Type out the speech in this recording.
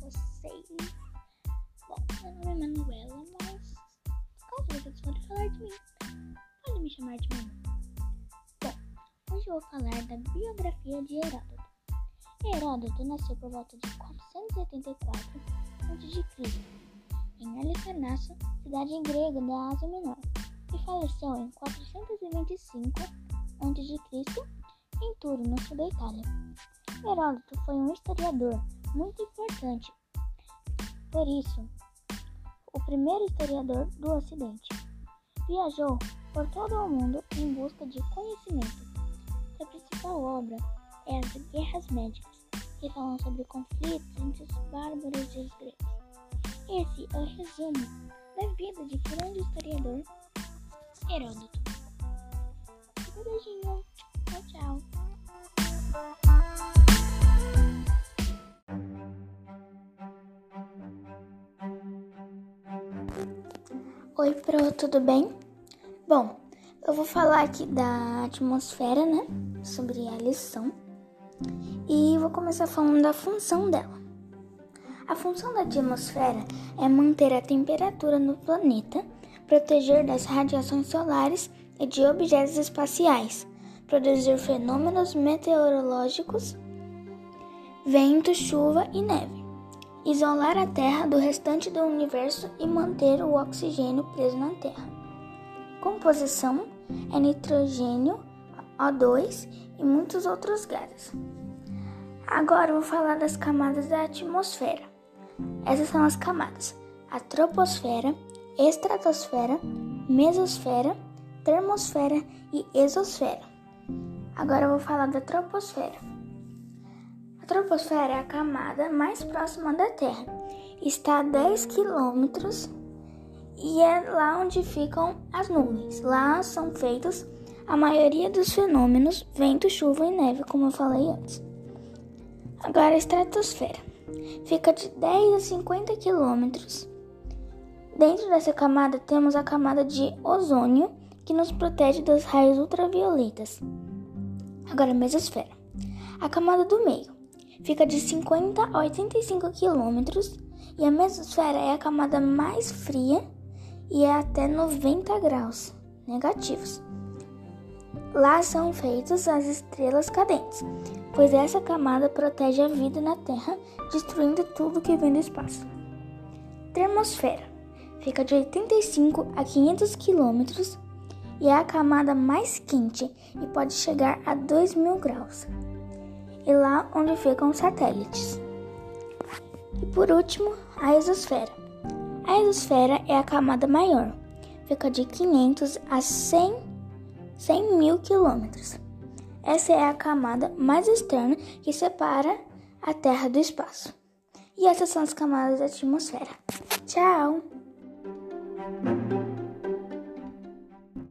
vocês. Bom, meu nome é Manuela, mas caso vocês forem falar de mim, pode me chamar de Manu. Bom, hoje eu vou falar da biografia de Heródoto. Heródoto nasceu por volta de 484 a.C. em Halicarnasso, cidade grega da Ásia Menor, e faleceu em 425 a.C. em Turo, no sul da Itália. Heródoto foi um historiador muito importante. Por isso, o primeiro historiador do Ocidente. Viajou por todo o mundo em busca de conhecimento. Sua principal obra é as Guerras Médicas, que falam sobre conflitos entre os bárbaros e os gregos. Esse é o resumo da vida de grande historiador Heródoto. Beijinho. Tchau, tchau. Oi, Pro, tudo bem? Bom, eu vou falar aqui da atmosfera, né? Sobre a lição. E vou começar falando da função dela. A função da atmosfera é manter a temperatura no planeta, proteger das radiações solares e de objetos espaciais, produzir fenômenos meteorológicos, vento, chuva e neve isolar a Terra do restante do universo e manter o oxigênio preso na Terra. Composição é nitrogênio, O2 e muitos outros gases. Agora vou falar das camadas da atmosfera. Essas são as camadas: a troposfera, estratosfera, mesosfera, termosfera e exosfera. Agora vou falar da troposfera. A troposfera é a camada mais próxima da Terra. Está a 10 quilômetros e é lá onde ficam as nuvens. Lá são feitos a maioria dos fenômenos, vento, chuva e neve, como eu falei antes. Agora a estratosfera. Fica de 10 a 50 quilômetros. Dentro dessa camada temos a camada de ozônio, que nos protege dos raios ultravioletas. Agora a mesosfera. A camada do meio fica de 50 a 85 quilômetros e a mesosfera é a camada mais fria e é até 90 graus negativos. Lá são feitas as estrelas cadentes, pois essa camada protege a vida na Terra, destruindo tudo que vem do espaço. Termosfera fica de 85 a 500 quilômetros e é a camada mais quente e pode chegar a 2 mil graus e lá onde ficam os satélites. E por último, a exosfera. A exosfera é a camada maior, fica de 500 a 100, 100 mil quilômetros. Essa é a camada mais externa que separa a Terra do espaço. E essas são as camadas da atmosfera. Tchau!